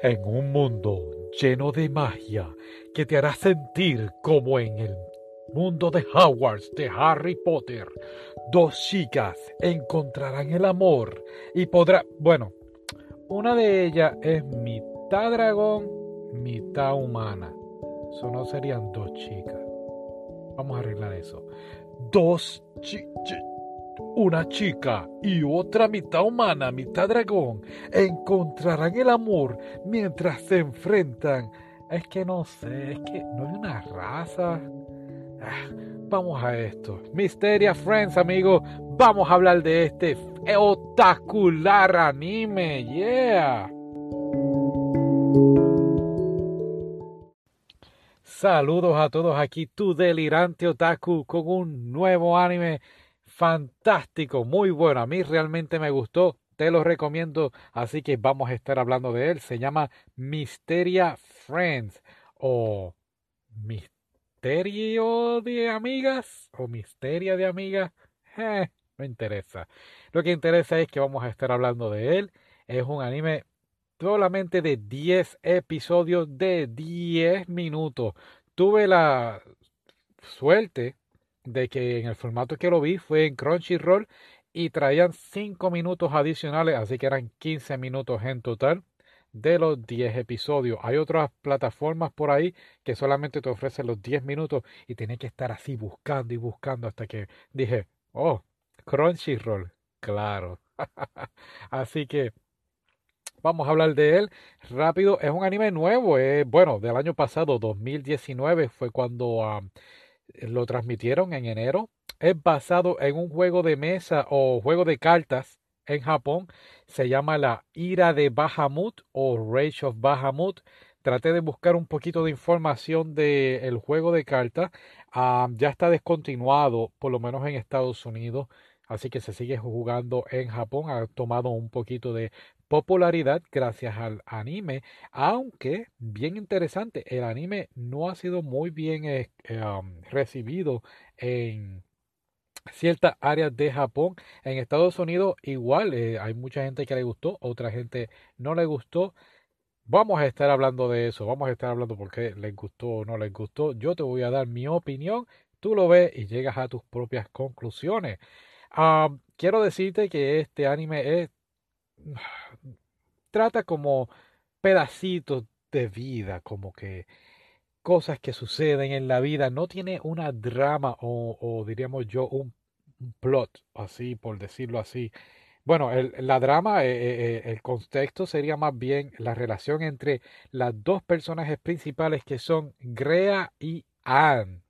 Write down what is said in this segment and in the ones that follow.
En un mundo lleno de magia que te hará sentir como en el mundo de Hogwarts de Harry Potter, dos chicas encontrarán el amor y podrá, bueno, una de ellas es mitad dragón, mitad humana. Eso no serían dos chicas. Vamos a arreglar eso. Dos chicas una chica y otra mitad humana, mitad dragón, encontrarán el amor mientras se enfrentan. Es que no sé, es que no es una raza. Ah, vamos a esto. Misteria Friends, amigos. Vamos a hablar de este otacular anime. Yeah. Saludos a todos aquí, tu delirante otaku con un nuevo anime fantástico, muy bueno. A mí realmente me gustó, te lo recomiendo, así que vamos a estar hablando de él. Se llama Misteria Friends o Misterio de Amigas o Misteria de Amigas. Eh, no interesa. Lo que interesa es que vamos a estar hablando de él. Es un anime solamente de 10 episodios de 10 minutos. Tuve la suerte de que en el formato que lo vi fue en Crunchyroll y traían 5 minutos adicionales, así que eran 15 minutos en total de los 10 episodios. Hay otras plataformas por ahí que solamente te ofrecen los 10 minutos y tenés que estar así buscando y buscando hasta que dije, oh, Crunchyroll, claro. así que vamos a hablar de él rápido. Es un anime nuevo, es bueno, del año pasado, 2019, fue cuando... Ah, lo transmitieron en enero. Es basado en un juego de mesa o juego de cartas en Japón. Se llama La Ira de Bahamut o Rage of Bahamut. Traté de buscar un poquito de información del juego de cartas. Ah, ya está descontinuado, por lo menos en Estados Unidos. Así que se sigue jugando en Japón. Ha tomado un poquito de popularidad gracias al anime, aunque bien interesante, el anime no ha sido muy bien eh, recibido en ciertas áreas de Japón. En Estados Unidos igual, eh, hay mucha gente que le gustó, otra gente no le gustó. Vamos a estar hablando de eso, vamos a estar hablando por qué les gustó o no les gustó. Yo te voy a dar mi opinión, tú lo ves y llegas a tus propias conclusiones. Quiero decirte que este anime es trata como pedacitos de vida, como que cosas que suceden en la vida. No tiene una drama o, diríamos yo un, plot, así por decirlo así. Bueno, el, la drama, eh, eh, eh, el contexto sería más bien la relación entre las dos personajes principales que son Grea y Anne.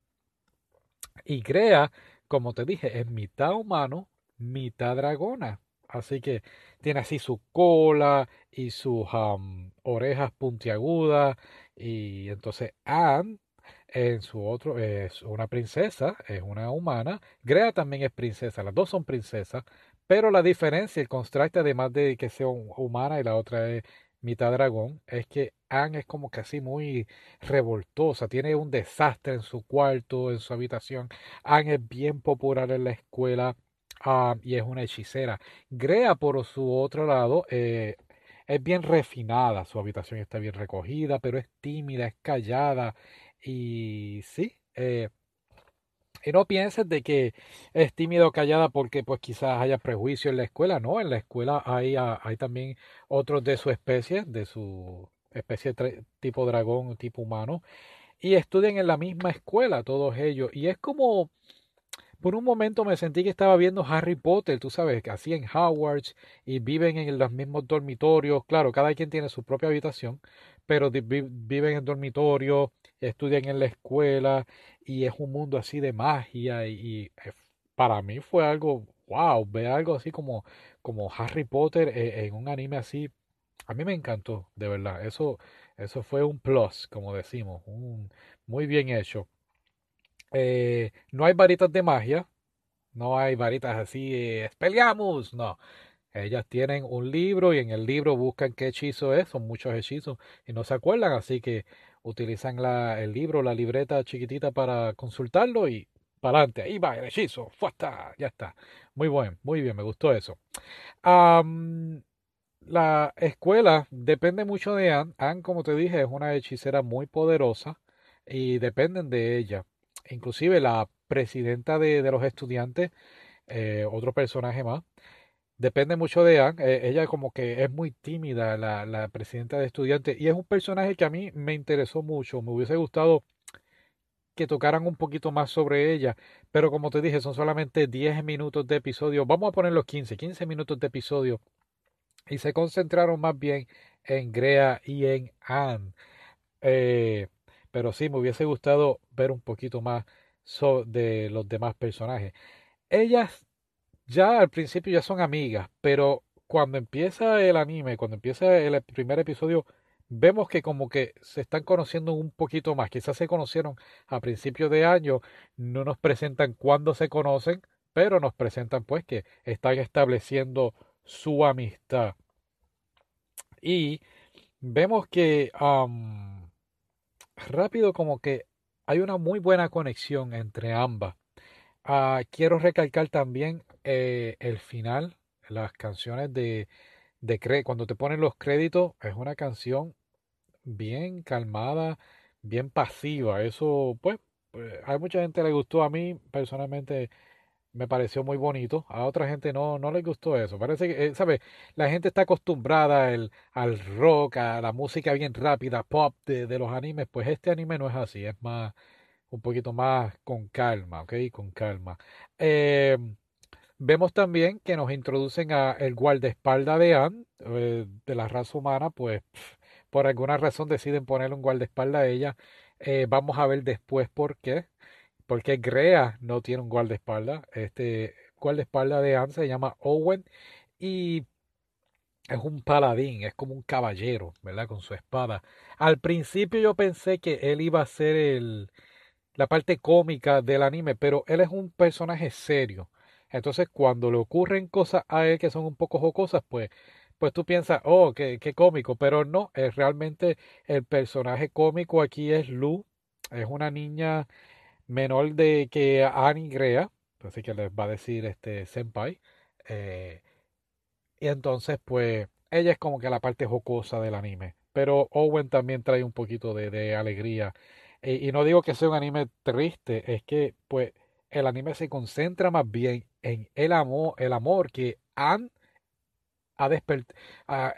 Y Grea, como te dije, es mitad humano, mitad dragona. Así que tiene así su cola y sus orejas puntiagudas. Y entonces Anne, en su otro, es una princesa, es una humana. Grea también es princesa, las dos son princesas. Pero la diferencia, el contraste, además de que sea humana y la otra es mitad dragón, es que Anne es como así muy revoltosa, tiene un desastre en su cuarto, en su habitación. Anne es bien popular en la escuela Ah, y es una hechicera. Grea, por su otro lado, eh, es bien refinada, su habitación está bien recogida, pero es tímida, es callada y sí. Eh, y no pienses de que es tímida o callada porque pues quizás haya prejuicio en la escuela, no, en la escuela hay, ah, hay también otros de su especie, de su especie tipo dragón, tipo humano, y estudian en la misma escuela todos ellos. Y es como por un momento me sentí que estaba viendo Harry Potter, tú sabes, que así en Hogwarts y viven en los mismos dormitorios. Claro, cada quien tiene su propia habitación, pero viven en dormitorios, estudian en la escuela y es un mundo así de magia y, para mí fue algo, wow, ver algo así como, como Harry Potter eh, en un anime así. A mí me encantó, de verdad. Eso, eso fue un plus, como decimos, un, muy bien hecho. Eh, no hay varitas de magia, no hay varitas así, eh, peleamos, no. Ellas tienen un libro y en el libro buscan qué hechizo es, son muchos hechizos y no se acuerdan, así que utilizan el libro, la libreta chiquitita para consultarlo y para adelante, ahí va el hechizo, ¡fuasta! ya está. Muy buen, muy bien, me gustó eso. la escuela depende mucho de Anne. Anne, como te dije, es una hechicera muy poderosa y dependen de ella. Inclusive la presidenta de, de los estudiantes, eh, otro personaje más, depende mucho de Anne. Eh, ella como que es muy tímida, la, la presidenta de estudiantes, y es un personaje que a mí me interesó mucho. Me hubiese gustado que tocaran un poquito más sobre ella, pero como te dije, son solamente 10 minutos de episodio. Vamos a poner los 15, 15 minutos de episodio. Y se concentraron más bien en Grea y en Anne. Eh, pero sí, me hubiese gustado ver un poquito más de los demás personajes. Ellas ya al principio ya son amigas, pero cuando empieza el anime, cuando empieza el primer episodio, vemos que como que se están conociendo un poquito más. Quizás se conocieron a principios de año, no nos presentan cuándo se conocen, pero nos presentan pues que están estableciendo su amistad. Y vemos que rápido como que hay una muy buena conexión entre ambas. Ah, quiero recalcar también eh, el final, las canciones de, de cuando te ponen los créditos, es una canción bien calmada, bien pasiva. Eso, pues, pues, hay mucha gente le gustó. A mí, personalmente, me pareció muy bonito. A otra gente no, no le gustó eso. Parece que, eh, ¿sabes? La gente está acostumbrada al, al rock, a la música bien rápida, pop de, de, los animes. Pues este anime no es así. Es más, un poquito más con calma, ¿ok? Con calma. Eh, vemos también que nos introducen a el guardaespaldas de Anne, eh, de la raza humana, pues por alguna razón deciden ponerle un guardaespaldas a ella. Eh, vamos a ver después por qué. Porque Grea no tiene un guardaespaldas. Este guardaespaldas de Anne se llama Owen y es un paladín, es como un caballero, ¿verdad? Con su espada. Al principio yo pensé que él iba a ser el, la parte cómica del anime, pero él es un personaje serio. Entonces, cuando le ocurren cosas a él que son un poco jocosas, pues pues tú piensas, oh, qué, qué cómico, pero no, es realmente el personaje cómico aquí es Lu, es una niña menor de que Annie Grea, así que les va a decir este Senpai, eh, y entonces pues ella es como que la parte jocosa del anime, pero Owen también trae un poquito de, alegría, y no digo que sea un anime triste, es que pues el anime se concentra más bien en el amor, el amor que han ha despertado,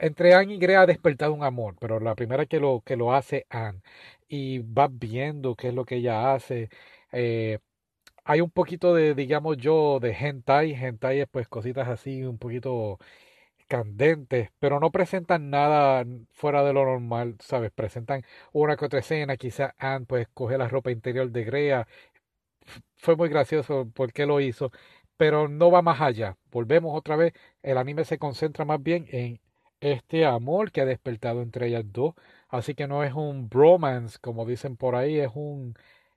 entre Anne y Grea ha despertado un amor, pero la primera que lo, que lo hace Anne. Y vas viendo qué es lo que ella hace. Eh, hay un poquito de, digamos yo, de hentai. Hentai es pues cositas así, un poquito candentes, pero no presentan nada fuera de lo normal, ¿sabes? Presentan una que otra escena, quizá Anne pues coge la ropa interior de Grea. Fue muy gracioso porque lo hizo pero no va más allá. Volvemos otra vez, el anime se concentra más bien en este amor que ha despertado entre ellas dos, así que no es un bromance, como dicen por ahí, es un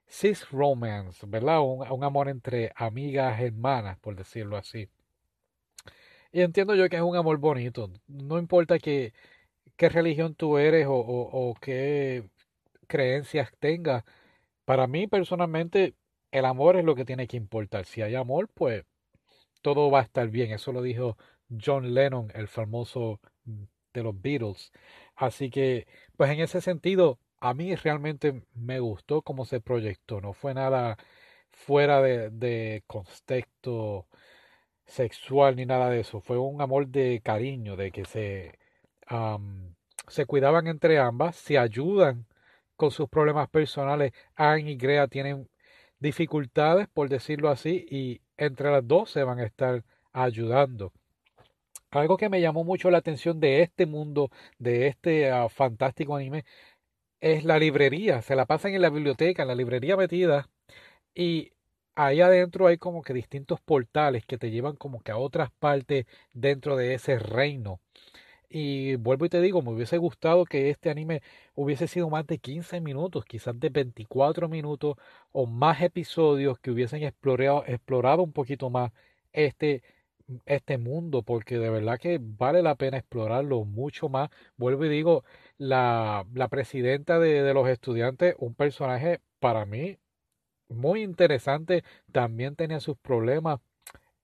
cis romance, ¿verdad? Un, amor entre amigas, hermanas, por decirlo así. Y entiendo yo que es un amor bonito, no importa qué religión tú eres o qué creencias tengas, para mí personalmente el amor es lo que tiene que importar. Si hay amor, pues todo va a estar bien. Eso lo dijo John Lennon, el famoso de los Beatles. Así que, pues en ese sentido, a mí realmente me gustó cómo se proyectó. No fue nada fuera de, contexto sexual ni nada de eso. Fue un amor de cariño, de que se, se cuidaban entre ambas, se ayudan con sus problemas personales. Anne y Grea tienen dificultades, por decirlo así, y entre las dos se van a estar ayudando. Algo que me llamó mucho la atención de este mundo, de este ah, fantástico anime, es la librería. Se la pasan en la biblioteca, en la librería metida, y ahí adentro hay como que distintos portales que te llevan como que a otras partes dentro de ese reino. Y vuelvo y te digo, me hubiese gustado que este anime hubiese sido más de 15 minutos, quizás de 24 minutos o más episodios que hubiesen explorado, explorado un poquito más este, este mundo, porque de verdad que vale la pena explorarlo mucho más. Vuelvo y digo, la, la presidenta de, de los estudiantes, un personaje para mí muy interesante, también tenía sus problemas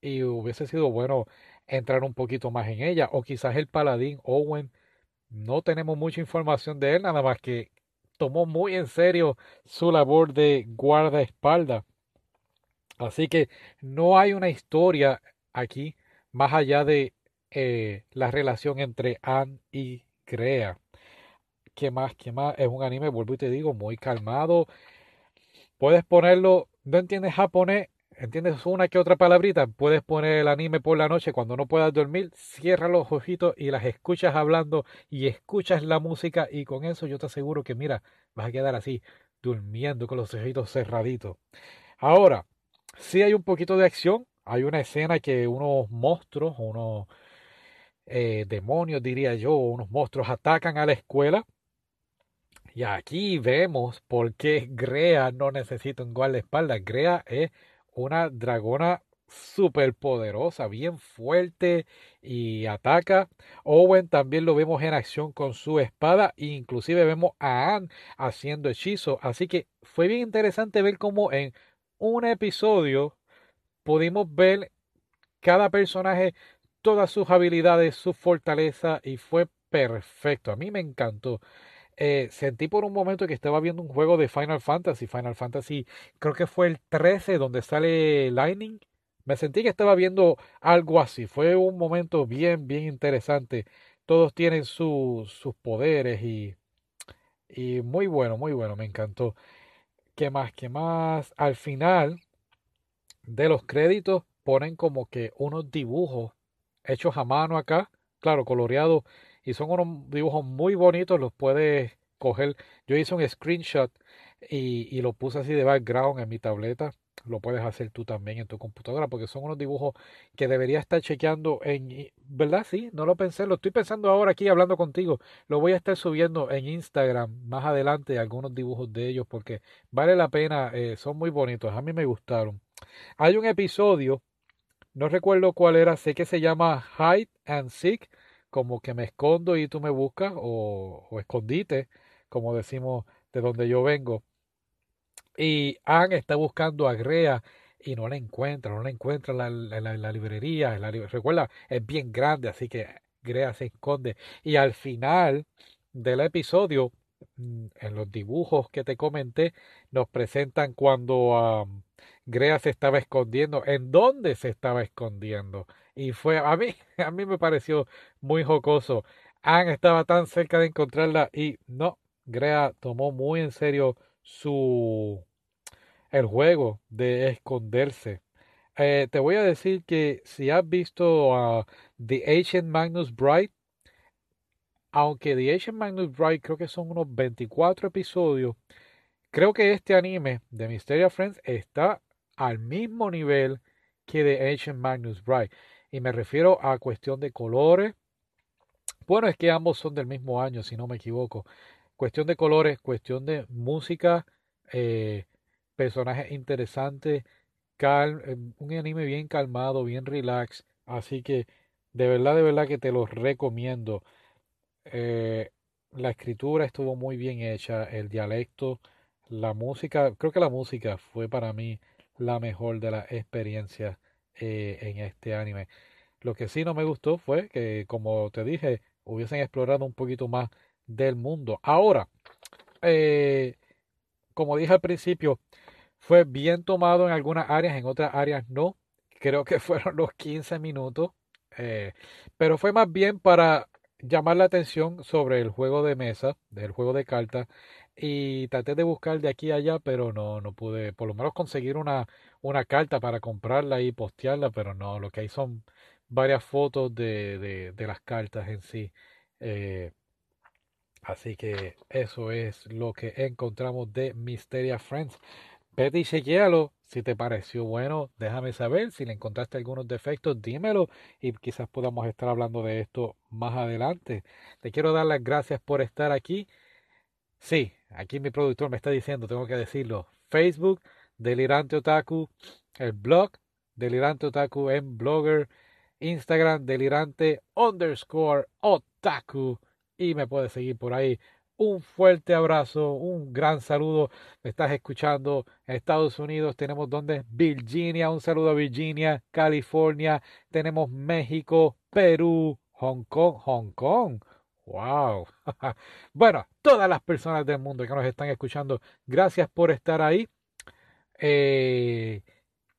y hubiese sido bueno entrar un poquito más en ella. O quizás el paladín Owen, no tenemos mucha información de él, nada más que tomó muy en serio su labor de guardaespaldas. Así que no hay una historia aquí más allá de eh, la relación entre Anne y Crea. ¿Qué más? ¿Qué más? Es un anime, vuelvo y te digo, muy calmado. Puedes ponerlo, no entiendes japonés, entiendes una que otra palabrita, puedes poner el anime por la noche cuando no puedas dormir, cierra los ojitos y las escuchas hablando y escuchas la música y con eso yo te aseguro que mira, vas a quedar así, durmiendo con los ojitos cerraditos. Ahora, si hay un poquito de acción, hay una escena que unos monstruos, unos eh, demonios diría yo, unos monstruos atacan a la escuela y aquí vemos por qué Grea no necesita un guardaespaldas. Grea es una dragona súper poderosa, bien fuerte y ataca. Owen también lo vemos en acción con su espada. E inclusive vemos a Anne haciendo hechizos. Así que fue bien interesante ver cómo en un episodio pudimos ver cada personaje, todas sus habilidades, su fortaleza y fue perfecto. A mí me encantó. Eh, sentí por un momento que estaba viendo un juego de Final Fantasy, Final Fantasy, creo que fue el 13 donde sale Lightning. Me sentí que estaba viendo algo así. Fue un momento bien, bien interesante. Todos tienen sus poderes y, y muy bueno, muy bueno, me encantó. ¿Qué más? ¿Qué más? Al final de los créditos ponen como que unos dibujos hechos a mano acá, claro, coloreados y son unos dibujos muy bonitos, los puedes coger. Yo hice un screenshot y, y lo puse así de background en mi tableta. Lo puedes hacer tú también en tu computadora porque son unos dibujos que debería estar chequeando en... ¿Verdad? Sí, no lo pensé. Lo estoy pensando ahora aquí hablando contigo. Lo voy a estar subiendo en Instagram más adelante algunos dibujos de ellos porque vale la pena. Eh, son muy bonitos. A mí me gustaron. Hay un episodio, no recuerdo cuál era, sé que se llama Hide and Seek como que me escondo y tú me buscas, o, escondite, como decimos de donde yo vengo. Y Anne está buscando a Grea y no la encuentra, no la encuentra en la, librería. la, recuerda, es bien grande, así que Grea se esconde. Y al final del episodio, mm, en los dibujos que te comenté, nos presentan cuando Grea se estaba escondiendo, en dónde se estaba escondiendo. Y fue, a mí, a mí me pareció muy jocoso. Anne estaba tan cerca de encontrarla y no, Grea tomó muy en serio su el juego de esconderse. Eh, te voy a decir que si has visto a The Ancient Magnus Bright, aunque The Ancient Magnus Bright creo que son unos 24 episodios, creo que este anime de Mysteria Friends está al mismo nivel que The Ancient Magnus Bright. Y me refiero a cuestión de colores. Bueno, es que ambos son del mismo año, si no me equivoco. Cuestión de colores, cuestión de música, eh, personajes interesantes, eh, un anime bien calmado, bien relax. Así que de verdad, de verdad que te lo recomiendo. Eh, la escritura estuvo muy bien hecha, el dialecto, la música, creo que la música fue para mí la mejor de las experiencias eh, en este anime. Lo que sí no me gustó fue que, como te dije, hubiesen explorado un poquito más del mundo. Ahora, eh, como dije al principio, fue bien tomado en algunas áreas, en otras áreas no. Creo que fueron los 15 minutos. Eh, pero fue más bien para llamar la atención sobre el juego de mesa, del juego de cartas, y traté de buscar de aquí a allá, pero no, no pude, por lo menos conseguir una, una carta para comprarla y postearla, pero no, lo que hay son varias fotos de, de, las cartas en sí. Eh, así que eso es lo que encontramos de Mysteria Friends. Vete y chequealo. Si te pareció bueno, déjame saber. Si le encontraste algunos defectos, dímelo y quizás podamos estar hablando de esto más adelante. Te quiero dar las gracias por estar aquí. Sí, aquí mi productor me está diciendo, tengo que decirlo. Facebook, Delirante Otaku, el blog, Delirante Otaku en Blogger, Instagram, Delirante underscore Otaku y me puedes seguir por ahí un fuerte abrazo, un gran saludo. Me estás escuchando Estados Unidos. Tenemos donde Virginia, un saludo a Virginia, California. Tenemos México, Perú, Hong Kong, Hong Kong. Wow. bueno, todas las personas del mundo que nos están escuchando, gracias por estar ahí. Eh,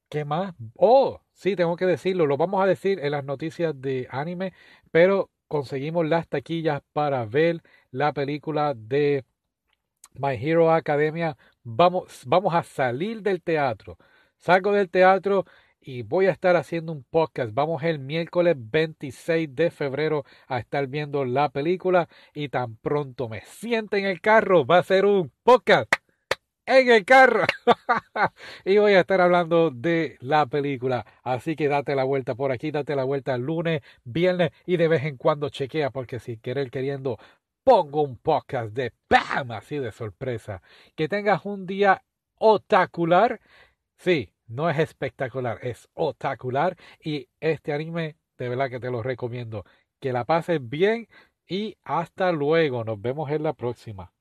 ¿Qué más? Oh, sí, tengo que decirlo. Lo vamos a decir en las noticias de anime, pero conseguimos las taquillas para ver la película de My Hero Academia. Vamos, vamos a salir del teatro. Salgo del teatro y voy a estar haciendo un podcast. Vamos el miércoles 26 de febrero a estar viendo la película y tan pronto me siente en el carro va a ser un podcast en el carro y voy a estar hablando de la película. Así que date la vuelta por aquí, date la vuelta el lunes, viernes y de vez en cuando chequea porque si querer queriendo pongo un podcast de ¡pam! así de sorpresa. Que tengas un día otacular. Sí, no es espectacular, es otacular y este anime de verdad que te lo recomiendo. Que la pases bien y hasta luego. Nos vemos en la próxima.